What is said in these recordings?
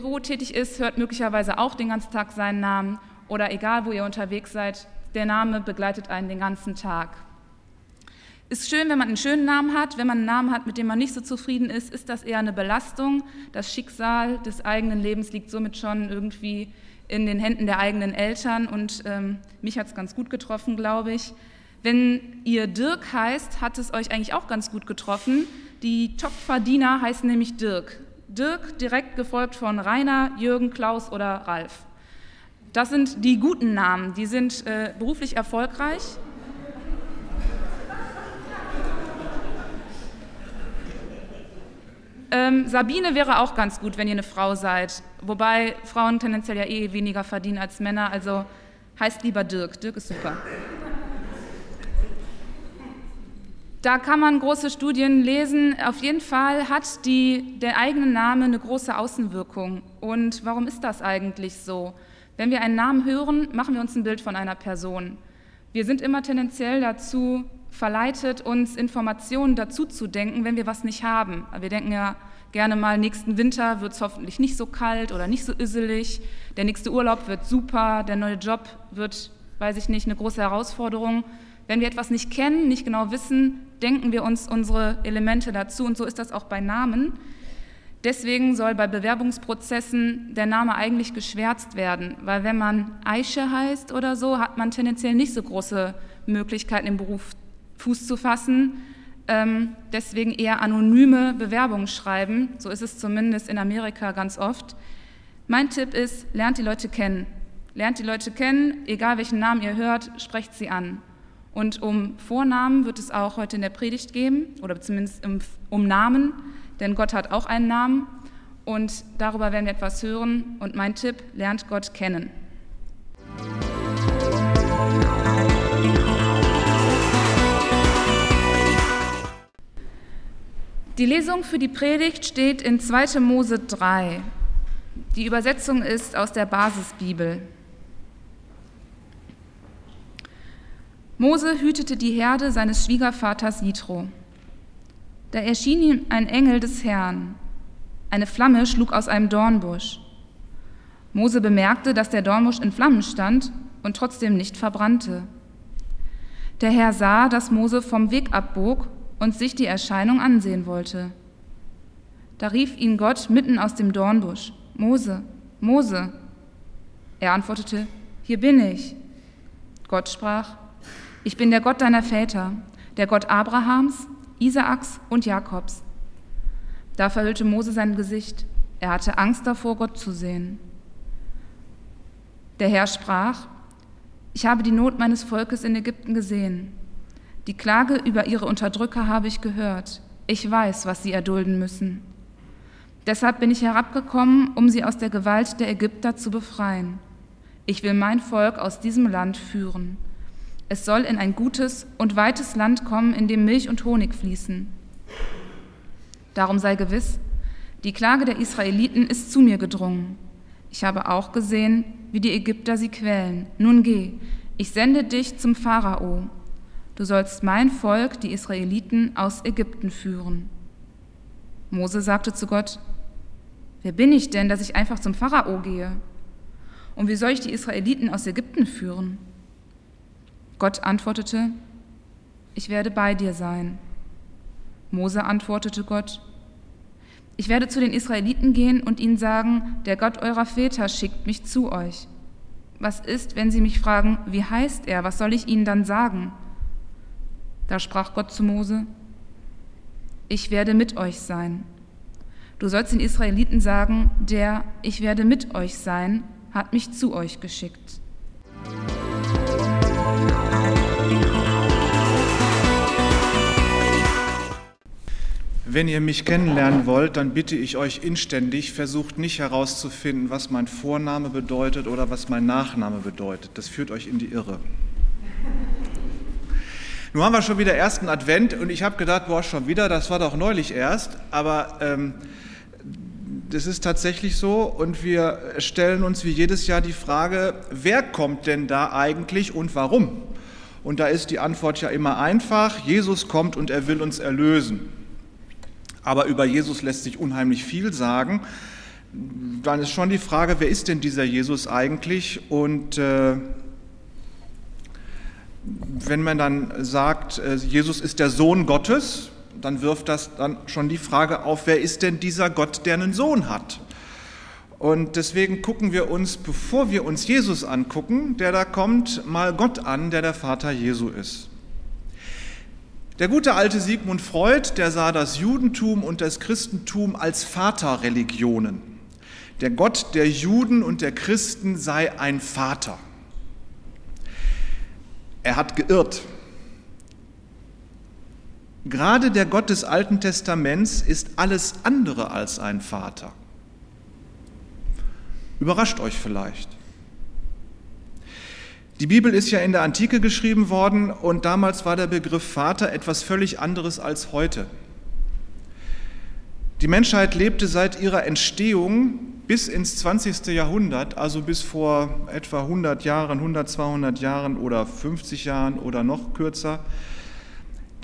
Büro tätig ist, hört möglicherweise auch den ganzen Tag seinen Namen oder egal, wo ihr unterwegs seid, der Name begleitet einen den ganzen Tag. Ist schön, wenn man einen schönen Namen hat. Wenn man einen Namen hat, mit dem man nicht so zufrieden ist, ist das eher eine Belastung. Das Schicksal des eigenen Lebens liegt somit schon irgendwie in den Händen der eigenen Eltern und ähm, mich hat es ganz gut getroffen, glaube ich. Wenn ihr Dirk heißt, hat es euch eigentlich auch ganz gut getroffen. Die Top-Verdiener heißen nämlich Dirk. Dirk direkt gefolgt von Rainer, Jürgen, Klaus oder Ralf. Das sind die guten Namen, die sind äh, beruflich erfolgreich. Ähm, Sabine wäre auch ganz gut, wenn ihr eine Frau seid. Wobei Frauen tendenziell ja eh weniger verdienen als Männer. Also heißt lieber Dirk. Dirk ist super. Da kann man große Studien lesen. Auf jeden Fall hat die, der eigene Name eine große Außenwirkung. Und warum ist das eigentlich so? Wenn wir einen Namen hören, machen wir uns ein Bild von einer Person. Wir sind immer tendenziell dazu verleitet, uns Informationen dazu zu denken, wenn wir was nicht haben. Wir denken ja gerne mal, nächsten Winter wird es hoffentlich nicht so kalt oder nicht so üsselig, der nächste Urlaub wird super, der neue Job wird, weiß ich nicht, eine große Herausforderung. Wenn wir etwas nicht kennen, nicht genau wissen, denken wir uns unsere Elemente dazu und so ist das auch bei Namen. Deswegen soll bei Bewerbungsprozessen der Name eigentlich geschwärzt werden, weil wenn man Aische heißt oder so, hat man tendenziell nicht so große Möglichkeiten im Beruf Fuß zu fassen. Ähm, deswegen eher anonyme Bewerbungen schreiben. So ist es zumindest in Amerika ganz oft. Mein Tipp ist, lernt die Leute kennen. Lernt die Leute kennen, egal welchen Namen ihr hört, sprecht sie an. Und um Vornamen wird es auch heute in der Predigt geben, oder zumindest um Namen, denn Gott hat auch einen Namen. Und darüber werden wir etwas hören. Und mein Tipp, lernt Gott kennen. Die Lesung für die Predigt steht in 2. Mose 3. Die Übersetzung ist aus der Basisbibel. Mose hütete die Herde seines Schwiegervaters Jitro. Da erschien ihm ein Engel des Herrn. Eine Flamme schlug aus einem Dornbusch. Mose bemerkte, dass der Dornbusch in Flammen stand und trotzdem nicht verbrannte. Der Herr sah, dass Mose vom Weg abbog und sich die Erscheinung ansehen wollte. Da rief ihn Gott mitten aus dem Dornbusch, Mose, Mose. Er antwortete, hier bin ich. Gott sprach, ich bin der Gott deiner Väter, der Gott Abrahams, Isaaks und Jakobs. Da verhüllte Mose sein Gesicht, er hatte Angst davor, Gott zu sehen. Der Herr sprach, ich habe die Not meines Volkes in Ägypten gesehen die Klage über ihre Unterdrücker habe ich gehört. Ich weiß, was sie erdulden müssen. Deshalb bin ich herabgekommen, um sie aus der Gewalt der Ägypter zu befreien. Ich will mein Volk aus diesem Land führen. Es soll in ein gutes und weites Land kommen, in dem Milch und Honig fließen. Darum sei gewiss, die Klage der Israeliten ist zu mir gedrungen. Ich habe auch gesehen, wie die Ägypter sie quälen. Nun geh, ich sende dich zum Pharao du sollst mein Volk, die Israeliten, aus Ägypten führen. Mose sagte zu Gott, wer bin ich denn, dass ich einfach zum Pharao gehe? Und wie soll ich die Israeliten aus Ägypten führen? Gott antwortete, ich werde bei dir sein. Mose antwortete Gott, ich werde zu den Israeliten gehen und ihnen sagen, der Gott eurer Väter schickt mich zu euch. Was ist, wenn sie mich fragen, wie heißt er, was soll ich ihnen dann sagen? Da sprach Gott zu Mose, ich werde mit euch sein. Du sollst den Israeliten sagen, der ich werde mit euch sein, hat mich zu euch geschickt. Wenn ihr mich kennenlernen wollt, dann bitte ich euch inständig, versucht nicht herauszufinden, was mein Vorname bedeutet oder was mein Nachname bedeutet. Das führt euch in die Irre. Nun haben wir schon wieder ersten Advent und ich habe gedacht, boah, schon wieder, das war doch neulich erst, aber ähm, das ist tatsächlich so und wir stellen uns wie jedes Jahr die Frage, wer kommt denn da eigentlich und warum? Und da ist die Antwort ja immer einfach, Jesus kommt und er will uns erlösen. Aber über Jesus lässt sich unheimlich viel sagen. dann ist schon die Frage, wer ist denn dieser Jesus eigentlich? Und äh, wenn man dann sagt, äh, Jesus ist der Sohn Gottes, dann wirft das dann schon die Frage auf, wer ist denn dieser Gott, der einen Sohn hat? Und deswegen gucken wir uns, bevor wir uns Jesus angucken, der da kommt, mal Gott an, der der Vater Jesu ist. Der gute alte Sigmund Freud, der sah das Judentum und das Christentum als Vaterreligionen. Der Gott der Juden und der Christen sei ein Vater. Er hat geirrt. Gerade der Gott des Alten Testaments ist alles andere als ein Vater. Überrascht euch vielleicht. Die Bibel ist ja in der Antike geschrieben worden und damals war der Begriff Vater etwas völlig anderes als heute. Die Menschheit lebte seit ihrer Entstehung bis ins 20. Jahrhundert, also bis vor etwa 100 Jahren, 100, 200 Jahren oder 50 Jahren oder noch kürzer.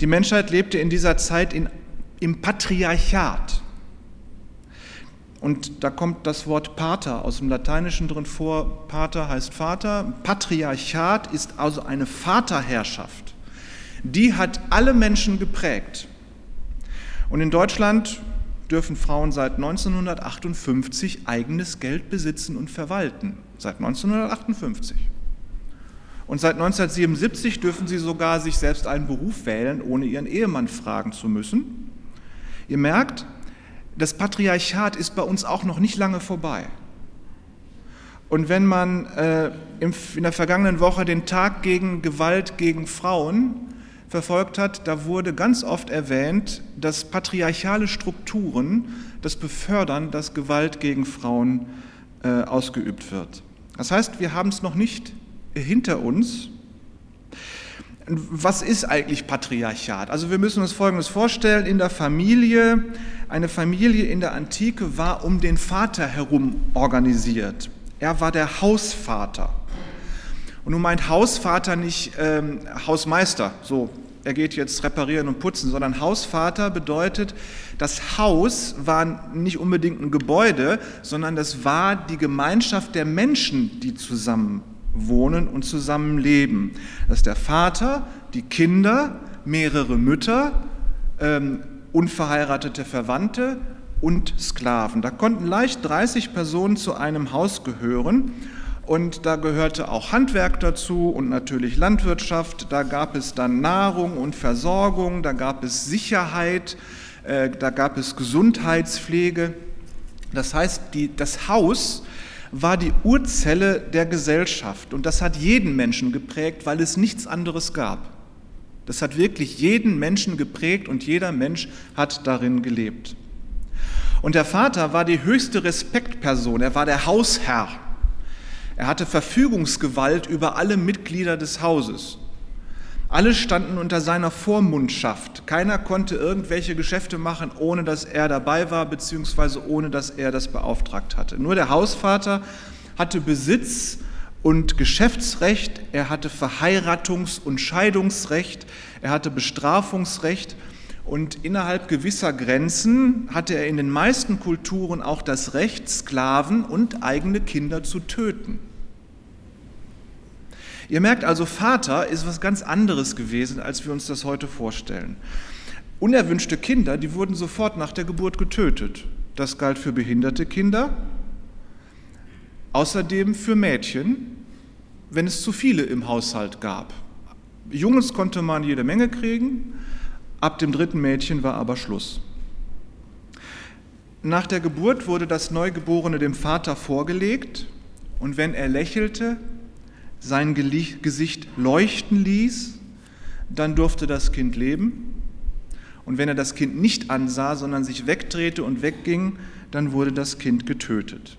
Die Menschheit lebte in dieser Zeit in, im Patriarchat. Und da kommt das Wort Pater aus dem Lateinischen drin vor. Pater heißt Vater. Patriarchat ist also eine Vaterherrschaft. Die hat alle Menschen geprägt. Und in Deutschland dürfen Frauen seit 1958 eigenes Geld besitzen und verwalten. Seit 1958. Und seit 1977 dürfen sie sogar sich selbst einen Beruf wählen, ohne ihren Ehemann fragen zu müssen. Ihr merkt, das Patriarchat ist bei uns auch noch nicht lange vorbei. Und wenn man äh, in der vergangenen Woche den Tag gegen Gewalt gegen Frauen verfolgt hat, da wurde ganz oft erwähnt, dass patriarchale Strukturen das befördern, dass Gewalt gegen Frauen äh, ausgeübt wird. Das heißt, wir haben es noch nicht hinter uns, was ist eigentlich Patriarchat? Also wir müssen uns Folgendes vorstellen. In der Familie, eine Familie in der Antike war um den Vater herum organisiert. Er war der Hausvater. Und nun meint Hausvater nicht ähm, Hausmeister, so er geht jetzt reparieren und putzen, sondern Hausvater bedeutet, das Haus war nicht unbedingt ein Gebäude, sondern das war die Gemeinschaft der Menschen, die zusammen wohnen und zusammenleben. Das ist der Vater, die Kinder, mehrere Mütter, ähm, unverheiratete Verwandte und Sklaven. Da konnten leicht 30 Personen zu einem Haus gehören und da gehörte auch Handwerk dazu und natürlich Landwirtschaft. Da gab es dann Nahrung und Versorgung, da gab es Sicherheit, äh, da gab es Gesundheitspflege. Das heißt, die, das Haus war die Urzelle der Gesellschaft und das hat jeden Menschen geprägt, weil es nichts anderes gab. Das hat wirklich jeden Menschen geprägt und jeder Mensch hat darin gelebt. Und der Vater war die höchste Respektperson, er war der Hausherr. Er hatte Verfügungsgewalt über alle Mitglieder des Hauses. Alle standen unter seiner Vormundschaft. Keiner konnte irgendwelche Geschäfte machen, ohne dass er dabei war, beziehungsweise ohne dass er das beauftragt hatte. Nur der Hausvater hatte Besitz und Geschäftsrecht, er hatte Verheiratungs- und Scheidungsrecht, er hatte Bestrafungsrecht und innerhalb gewisser Grenzen hatte er in den meisten Kulturen auch das Recht, Sklaven und eigene Kinder zu töten. Ihr merkt also, Vater ist was ganz anderes gewesen, als wir uns das heute vorstellen. Unerwünschte Kinder, die wurden sofort nach der Geburt getötet. Das galt für behinderte Kinder, außerdem für Mädchen, wenn es zu viele im Haushalt gab. Jungs konnte man jede Menge kriegen, ab dem dritten Mädchen war aber Schluss. Nach der Geburt wurde das Neugeborene dem Vater vorgelegt und wenn er lächelte, sein Gesicht leuchten ließ, dann durfte das Kind leben. Und wenn er das Kind nicht ansah, sondern sich wegdrehte und wegging, dann wurde das Kind getötet.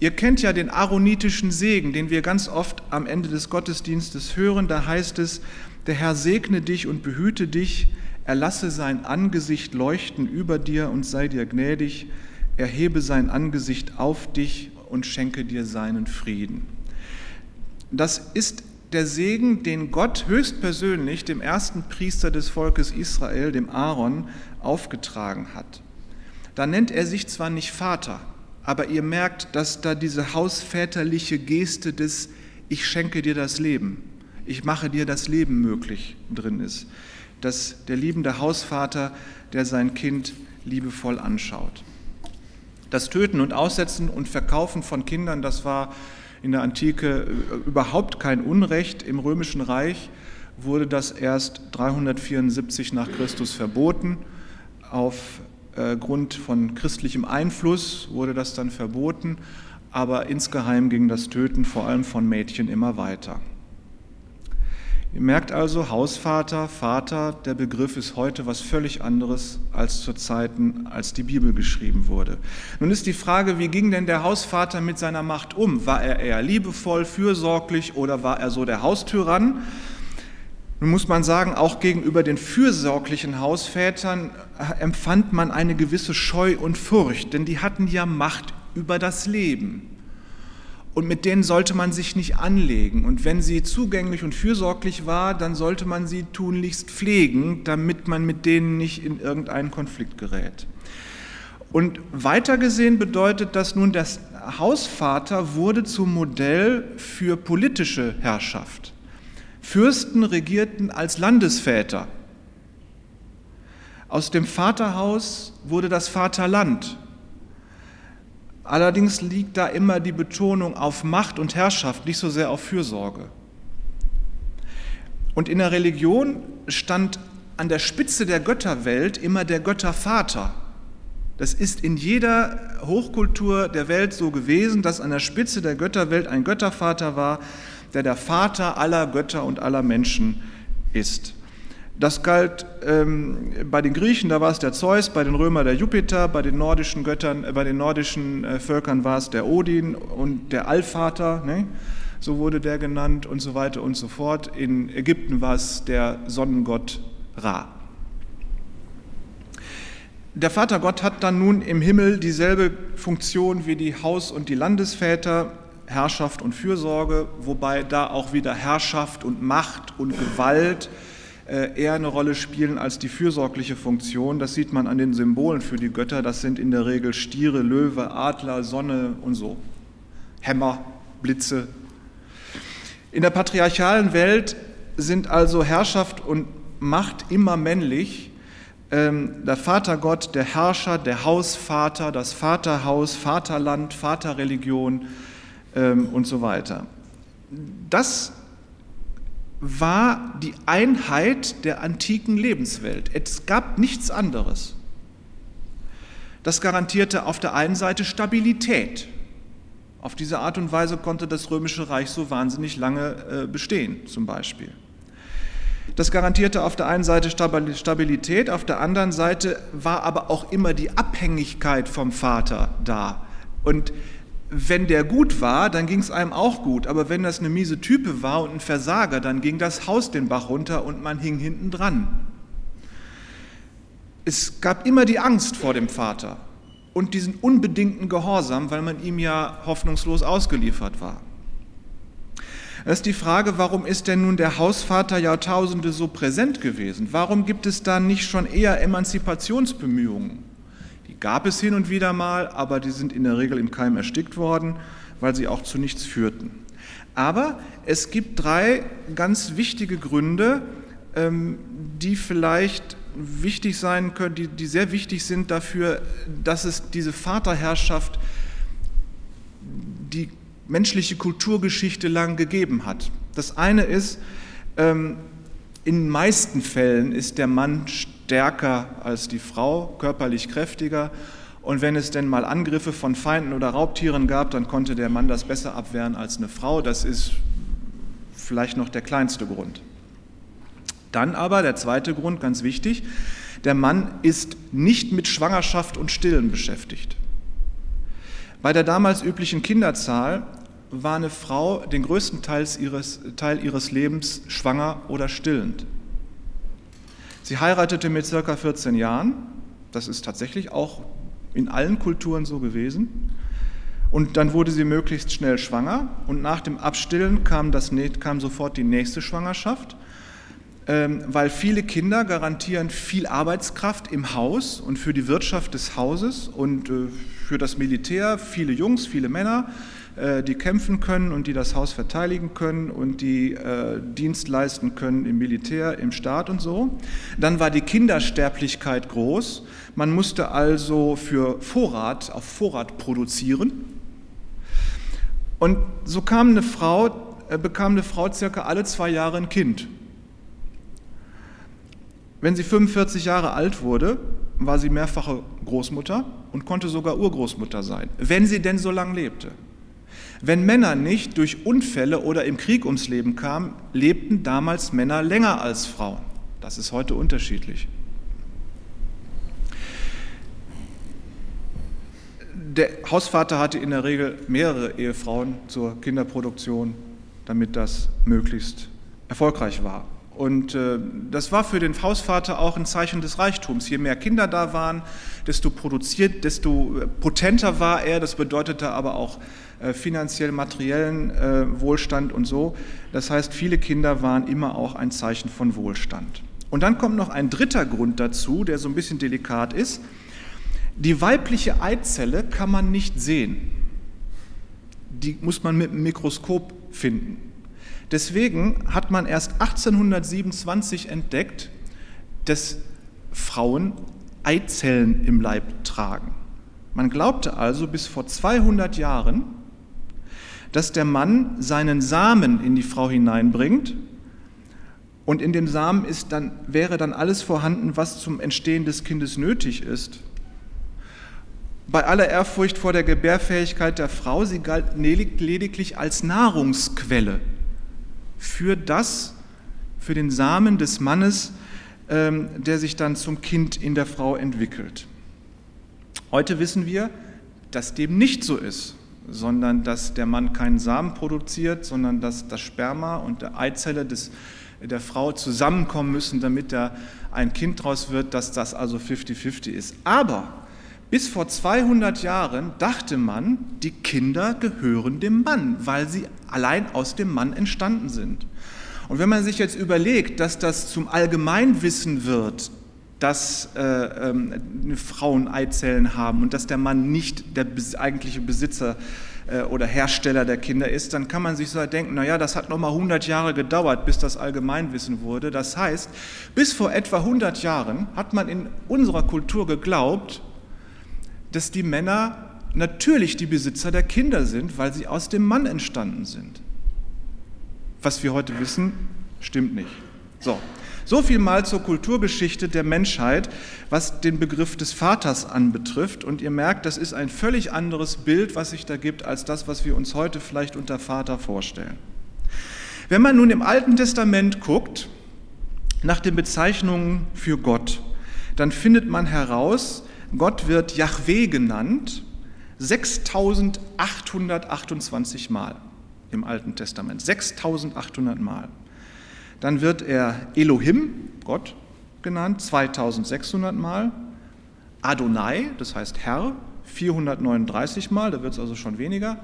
Ihr kennt ja den aaronitischen Segen, den wir ganz oft am Ende des Gottesdienstes hören. Da heißt es, der Herr segne dich und behüte dich, er lasse sein Angesicht leuchten über dir und sei dir gnädig, erhebe sein Angesicht auf dich und schenke dir seinen Frieden. Das ist der Segen, den Gott höchstpersönlich dem ersten Priester des Volkes Israel, dem Aaron, aufgetragen hat. da nennt er sich zwar nicht Vater, aber ihr merkt, dass da diese hausväterliche Geste des Ich schenke dir das Leben, ich mache dir das Leben möglich drin ist. Dass der liebende Hausvater, der sein Kind liebevoll anschaut. Das Töten und Aussetzen und Verkaufen von Kindern, das war in der Antike äh, überhaupt kein Unrecht. Im Römischen Reich wurde das erst 374 nach Christus verboten. Aufgrund äh, von christlichem Einfluss wurde das dann verboten, aber insgeheim ging das Töten vor allem von Mädchen immer weiter. Ihr merkt also, Hausvater, Vater, der Begriff ist heute was völlig anderes als zu Zeiten, als die Bibel geschrieben wurde. Nun ist die Frage, wie ging denn der Hausvater mit seiner Macht um? War er eher liebevoll, fürsorglich oder war er so der Haustyrann? Nun muss man sagen, auch gegenüber den fürsorglichen Hausvätern empfand man eine gewisse Scheu und Furcht, denn die hatten ja Macht über das Leben und mit denen sollte man sich nicht anlegen. Und wenn sie zugänglich und fürsorglich war, dann sollte man sie tunlichst pflegen, damit man mit denen nicht in irgendeinen Konflikt gerät. Und weiter gesehen bedeutet das nun, der Hausvater wurde zum Modell für politische Herrschaft. Fürsten regierten als Landesväter. Aus dem Vaterhaus wurde das Vaterland Allerdings liegt da immer die Betonung auf Macht und Herrschaft, nicht so sehr auf Fürsorge. Und in der Religion stand an der Spitze der Götterwelt immer der Göttervater. Das ist in jeder Hochkultur der Welt so gewesen, dass an der Spitze der Götterwelt ein Göttervater war, der der Vater aller Götter und aller Menschen ist. Das galt ähm, bei den Griechen, da war es der Zeus, bei den Römern der Jupiter, bei den nordischen Göttern, äh, bei den nordischen äh, Völkern war es der Odin und der Allvater, ne? so wurde der genannt und so weiter und so fort. In Ägypten war es der Sonnengott Ra. Der Vatergott hat dann nun im Himmel dieselbe Funktion wie die Haus- und die Landesväter, Herrschaft und Fürsorge, wobei da auch wieder Herrschaft und Macht und Gewalt eher eine Rolle spielen als die fürsorgliche Funktion. Das sieht man an den Symbolen für die Götter. Das sind in der Regel Stiere, Löwe, Adler, Sonne und so. Hämmer, Blitze. In der patriarchalen Welt sind also Herrschaft und Macht immer männlich. Ähm, der Vatergott, der Herrscher, der Hausvater, das Vaterhaus, Vaterland, Vaterreligion ähm, und so weiter. Das war die Einheit der antiken Lebenswelt. Es gab nichts anderes. Das garantierte auf der einen Seite Stabilität. Auf diese Art und Weise konnte das Römische Reich so wahnsinnig lange äh, bestehen, zum Beispiel. Das garantierte auf der einen Seite Stabilität, auf der anderen Seite war aber auch immer die Abhängigkeit vom Vater da. Und wenn der gut war, dann ging es einem auch gut. Aber wenn das eine miese Type war und ein Versager, dann ging das Haus den Bach runter und man hing hinten dran. Es gab immer die Angst vor dem Vater und diesen unbedingten Gehorsam, weil man ihm ja hoffnungslos ausgeliefert war. Das ist die Frage, warum ist denn nun der Hausvater Jahrtausende so präsent gewesen? Warum gibt es da nicht schon eher Emanzipationsbemühungen? Gab es hin und wieder mal, aber die sind in der Regel im Keim erstickt worden, weil sie auch zu nichts führten. Aber es gibt drei ganz wichtige Gründe, ähm, die vielleicht wichtig sein können, die, die sehr wichtig sind dafür, dass es diese Vaterherrschaft, die menschliche Kulturgeschichte lang gegeben hat. Das eine ist, ähm, in den meisten Fällen ist der Mann stärker als die Frau, körperlich kräftiger. Und wenn es denn mal Angriffe von Feinden oder Raubtieren gab, dann konnte der Mann das besser abwehren als eine Frau. Das ist vielleicht noch der kleinste Grund. Dann aber der zweite Grund, ganz wichtig, der Mann ist nicht mit Schwangerschaft und Stillen beschäftigt. Bei der damals üblichen Kinderzahl war eine Frau den größten Teil ihres, Teil ihres Lebens schwanger oder stillend. Sie heiratete mit circa 14 Jahren, das ist tatsächlich auch in allen Kulturen so gewesen. Und dann wurde sie möglichst schnell schwanger und nach dem Abstillen kam, das, kam sofort die nächste Schwangerschaft. Ähm, weil viele Kinder garantieren viel Arbeitskraft im Haus und für die Wirtschaft des Hauses und äh, für das Militär viele Jungs, viele Männer, äh, die kämpfen können und die das Haus verteidigen können und die äh, Dienst leisten können im Militär, im Staat und so. Dann war die Kindersterblichkeit groß. Man musste also für Vorrat, auf Vorrat produzieren. Und so kam eine Frau, bekam eine Frau circa alle zwei Jahre ein Kind. Wenn sie 45 Jahre alt wurde, war sie mehrfache Großmutter und konnte sogar Urgroßmutter sein, wenn sie denn so lange lebte. Wenn Männer nicht durch Unfälle oder im Krieg ums Leben kamen, lebten damals Männer länger als Frauen. Das ist heute unterschiedlich. Der Hausvater hatte in der Regel mehrere Ehefrauen zur Kinderproduktion, damit das möglichst erfolgreich war. Und äh, das war für den Hausvater auch ein Zeichen des Reichtums. Je mehr Kinder da waren, desto produziert, desto äh, potenter war er. Das bedeutete aber auch äh, finanziell materiellen äh, Wohlstand und so. Das heißt, viele Kinder waren immer auch ein Zeichen von Wohlstand. Und dann kommt noch ein dritter Grund dazu, der so ein bisschen delikat ist. Die weibliche Eizelle kann man nicht sehen. Die muss man mit dem Mikroskop finden. Deswegen hat man erst 1827 entdeckt, dass Frauen Eizellen im Leib tragen. Man glaubte also bis vor 200 Jahren, dass der Mann seinen Samen in die Frau hineinbringt und in dem Samen ist dann, wäre dann alles vorhanden, was zum Entstehen des Kindes nötig ist. Bei aller Ehrfurcht vor der Gebärfähigkeit der Frau, sie galt lediglich als Nahrungsquelle für das, für den Samen des Mannes, ähm, der sich dann zum Kind in der Frau entwickelt. Heute wissen wir, dass dem nicht so ist, sondern dass der Mann keinen Samen produziert, sondern dass das Sperma und der Eizelle des, der Frau zusammenkommen müssen, damit da ein Kind draus wird, dass das also 50-50 ist. Aber bis vor 200 Jahren dachte man, die Kinder gehören dem Mann, weil sie allein aus dem Mann entstanden sind. Und wenn man sich jetzt überlegt, dass das zum Allgemeinwissen wird, dass äh, äh, Frauen Eizellen haben und dass der Mann nicht der eigentliche Besitzer äh, oder Hersteller der Kinder ist, dann kann man sich so denken, naja, das hat nochmal 100 Jahre gedauert, bis das Allgemeinwissen wurde. Das heißt, bis vor etwa 100 Jahren hat man in unserer Kultur geglaubt, dass die Männer natürlich die Besitzer der Kinder sind, weil sie aus dem Mann entstanden sind. Was wir heute wissen, stimmt nicht. So, so viel mal zur Kulturgeschichte der Menschheit, was den Begriff des Vaters anbetrifft. Und ihr merkt, das ist ein völlig anderes Bild, was sich da gibt, als das, was wir uns heute vielleicht unter Vater vorstellen. Wenn man nun im Alten Testament guckt, nach den Bezeichnungen für Gott, dann findet man heraus, Gott wird Yahweh genannt 6828 Mal im Alten Testament. 6800 Mal. Dann wird er Elohim, Gott, genannt 2600 Mal. Adonai, das heißt Herr, 439 Mal, da wird es also schon weniger.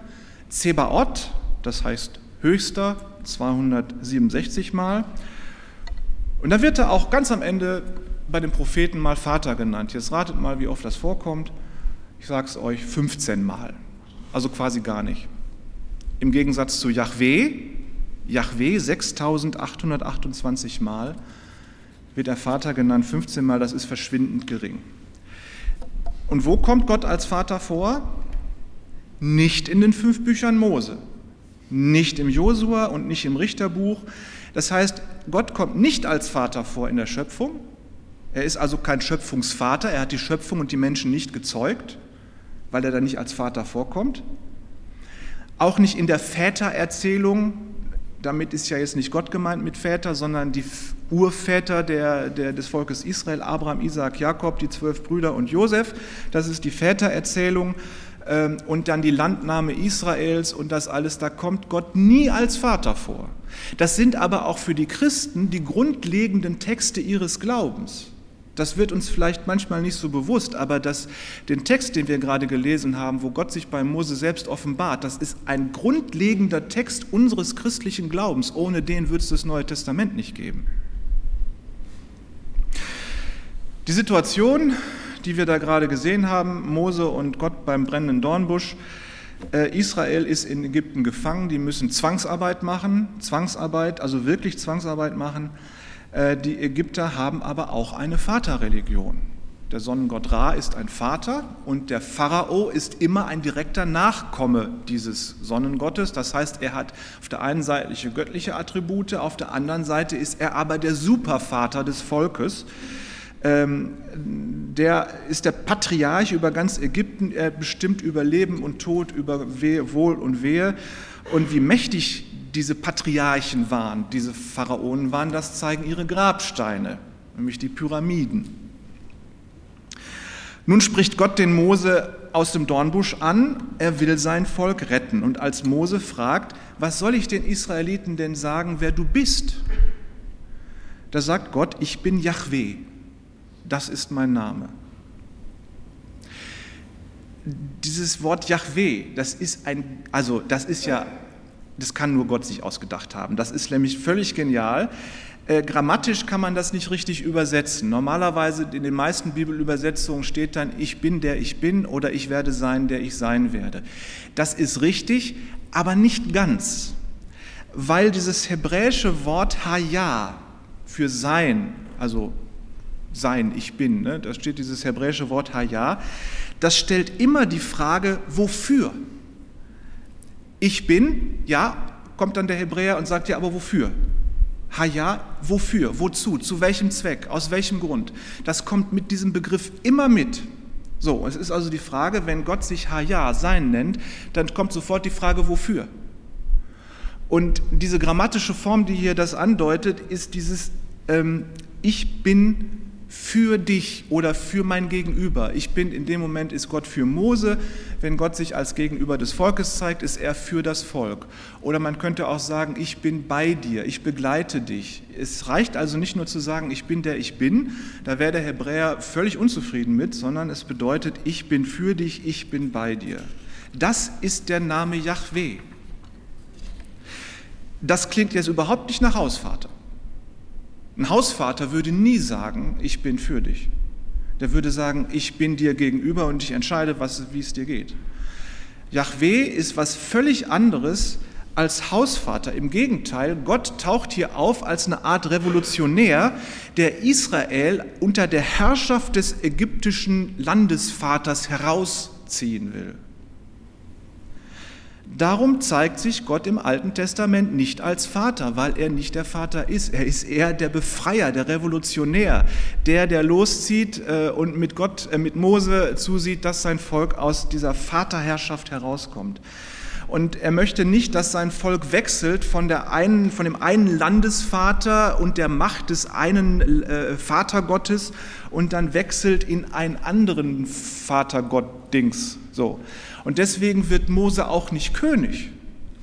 Zebaoth, das heißt Höchster, 267 Mal. Und dann wird er auch ganz am Ende bei den Propheten mal Vater genannt. Jetzt ratet mal, wie oft das vorkommt. Ich sage es euch 15 Mal. Also quasi gar nicht. Im Gegensatz zu Yahweh, Yahweh 6828 Mal, wird der Vater genannt 15 Mal, das ist verschwindend gering. Und wo kommt Gott als Vater vor? Nicht in den fünf Büchern Mose, nicht im Josua und nicht im Richterbuch. Das heißt, Gott kommt nicht als Vater vor in der Schöpfung, er ist also kein Schöpfungsvater, er hat die Schöpfung und die Menschen nicht gezeugt, weil er da nicht als Vater vorkommt. Auch nicht in der Vätererzählung, damit ist ja jetzt nicht Gott gemeint mit Väter, sondern die Urväter der, der, des Volkes Israel, Abraham, Isaac, Jakob, die zwölf Brüder und Josef. Das ist die Vätererzählung ähm, und dann die Landnahme Israels und das alles, da kommt Gott nie als Vater vor. Das sind aber auch für die Christen die grundlegenden Texte ihres Glaubens. Das wird uns vielleicht manchmal nicht so bewusst, aber das, den Text, den wir gerade gelesen haben, wo Gott sich bei Mose selbst offenbart, das ist ein grundlegender Text unseres christlichen Glaubens. Ohne den wird es das Neue Testament nicht geben. Die Situation, die wir da gerade gesehen haben, Mose und Gott beim brennenden Dornbusch, äh, Israel ist in Ägypten gefangen, die müssen Zwangsarbeit machen, Zwangsarbeit, also wirklich Zwangsarbeit machen. Äh, die Ägypter haben aber auch eine Vaterreligion. Der Sonnengott Ra ist ein Vater und der Pharao ist immer ein direkter Nachkomme dieses Sonnengottes. Das heißt, er hat auf der einen Seite göttliche Attribute, auf der anderen Seite ist er aber der Supervater des Volkes. Ähm, der ist der Patriarch über ganz Ägypten, er bestimmt über Leben und Tod, über Wohl und Wehe. Und wie mächtig diese Patriarchen waren, diese Pharaonen waren, das zeigen ihre Grabsteine, nämlich die Pyramiden. Nun spricht Gott den Mose aus dem Dornbusch an, er will sein Volk retten. Und als Mose fragt, was soll ich den Israeliten denn sagen, wer du bist? Da sagt Gott, ich bin Yahweh das ist mein Name. Dieses Wort Yahweh, das ist ein, also das ist ja, das kann nur Gott sich ausgedacht haben. Das ist nämlich völlig genial. Äh, grammatisch kann man das nicht richtig übersetzen. Normalerweise in den meisten Bibelübersetzungen steht dann, ich bin der ich bin oder ich werde sein, der ich sein werde. Das ist richtig, aber nicht ganz, weil dieses hebräische Wort Haya für sein, also sein, ich bin. Ne? Da steht dieses hebräische Wort Haya. Das stellt immer die Frage, wofür? Ich bin, ja, kommt dann der Hebräer und sagt ja, aber wofür? Haya, wofür? Wozu? Zu welchem Zweck? Aus welchem Grund? Das kommt mit diesem Begriff immer mit. So, es ist also die Frage, wenn Gott sich Haya, sein nennt, dann kommt sofort die Frage, wofür? Und diese grammatische Form, die hier das andeutet, ist dieses ähm, Ich bin für dich oder für mein Gegenüber. Ich bin in dem Moment ist Gott für Mose, wenn Gott sich als Gegenüber des Volkes zeigt, ist er für das Volk. Oder man könnte auch sagen, ich bin bei dir, ich begleite dich. Es reicht also nicht nur zu sagen, ich bin der ich bin, da wäre der Hebräer völlig unzufrieden mit, sondern es bedeutet, ich bin für dich, ich bin bei dir. Das ist der Name Yahweh. Das klingt jetzt überhaupt nicht nach Hausvater. Ein Hausvater würde nie sagen, ich bin für dich. Der würde sagen, ich bin dir gegenüber und ich entscheide, was, wie es dir geht. Yahweh ist was völlig anderes als Hausvater. Im Gegenteil, Gott taucht hier auf als eine Art Revolutionär, der Israel unter der Herrschaft des ägyptischen Landesvaters herausziehen will. Darum zeigt sich Gott im Alten Testament nicht als Vater, weil er nicht der Vater ist. Er ist eher der Befreier, der Revolutionär, der, der loszieht äh, und mit Gott, äh, mit Mose zusieht, dass sein Volk aus dieser Vaterherrschaft herauskommt. Und er möchte nicht, dass sein Volk wechselt von, der einen, von dem einen Landesvater und der Macht des einen äh, Vatergottes und dann wechselt in einen anderen Vatergott-Dings. So. Und deswegen wird Mose auch nicht König.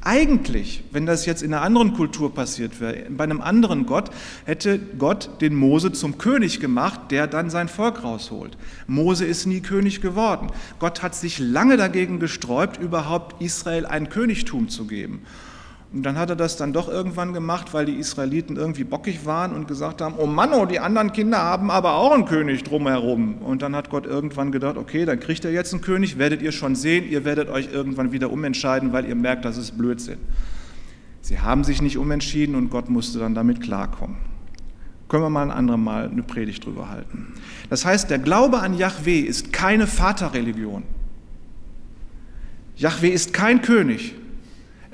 Eigentlich, wenn das jetzt in einer anderen Kultur passiert wäre, bei einem anderen Gott, hätte Gott den Mose zum König gemacht, der dann sein Volk rausholt. Mose ist nie König geworden. Gott hat sich lange dagegen gesträubt, überhaupt Israel ein Königtum zu geben. Und dann hat er das dann doch irgendwann gemacht, weil die Israeliten irgendwie bockig waren und gesagt haben, oh Mann, oh, die anderen Kinder haben aber auch einen König drumherum. Und dann hat Gott irgendwann gedacht, okay, dann kriegt er jetzt einen König, werdet ihr schon sehen, ihr werdet euch irgendwann wieder umentscheiden, weil ihr merkt, das ist Blödsinn. Sie haben sich nicht umentschieden und Gott musste dann damit klarkommen. Können wir mal ein andermal eine Predigt drüber halten. Das heißt, der Glaube an Yahweh ist keine Vaterreligion. Yahweh ist kein König,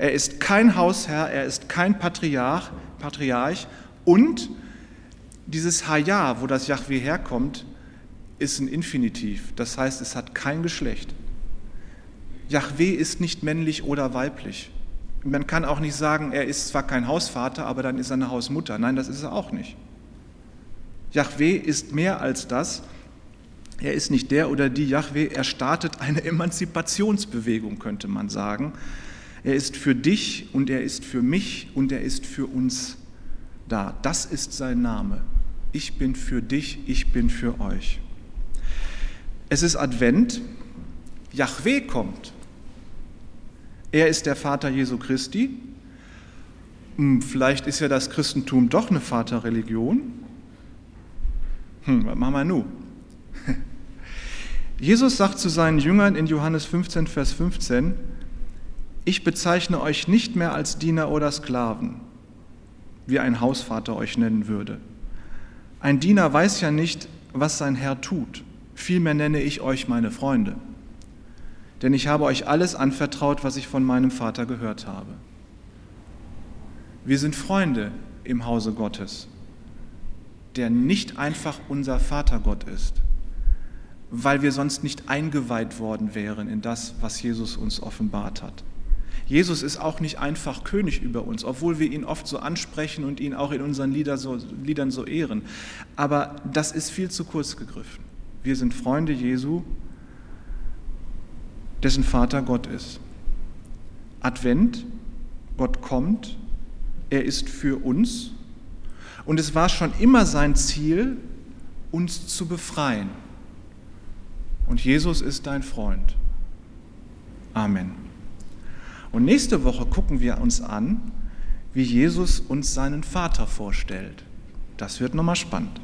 er ist kein Hausherr, er ist kein Patriarch, Patriarch und dieses Haya, wo das Yahweh herkommt, ist ein Infinitiv. Das heißt, es hat kein Geschlecht. Yahweh ist nicht männlich oder weiblich. Man kann auch nicht sagen, er ist zwar kein Hausvater, aber dann ist er eine Hausmutter. Nein, das ist er auch nicht. Yahweh ist mehr als das. Er ist nicht der oder die Yahweh. Er startet eine Emanzipationsbewegung, könnte man sagen. Er ist für dich und er ist für mich und er ist für uns da. Das ist sein Name. Ich bin für dich, ich bin für euch. Es ist Advent. Yahweh kommt. Er ist der Vater Jesu Christi. Hm, vielleicht ist ja das Christentum doch eine Vaterreligion. Hm, was machen wir nun? Jesus sagt zu seinen Jüngern in Johannes 15, Vers 15, ich bezeichne euch nicht mehr als Diener oder Sklaven, wie ein Hausvater euch nennen würde. Ein Diener weiß ja nicht, was sein Herr tut. Vielmehr nenne ich euch meine Freunde. Denn ich habe euch alles anvertraut, was ich von meinem Vater gehört habe. Wir sind Freunde im Hause Gottes, der nicht einfach unser Vatergott ist, weil wir sonst nicht eingeweiht worden wären in das, was Jesus uns offenbart hat. Jesus ist auch nicht einfach König über uns, obwohl wir ihn oft so ansprechen und ihn auch in unseren Lieder so, Liedern so ehren. Aber das ist viel zu kurz gegriffen. Wir sind Freunde Jesu, dessen Vater Gott ist. Advent, Gott kommt, er ist für uns und es war schon immer sein Ziel, uns zu befreien. Und Jesus ist dein Freund. Amen. Und nächste Woche gucken wir uns an, wie Jesus uns seinen Vater vorstellt. Das wird nochmal spannend.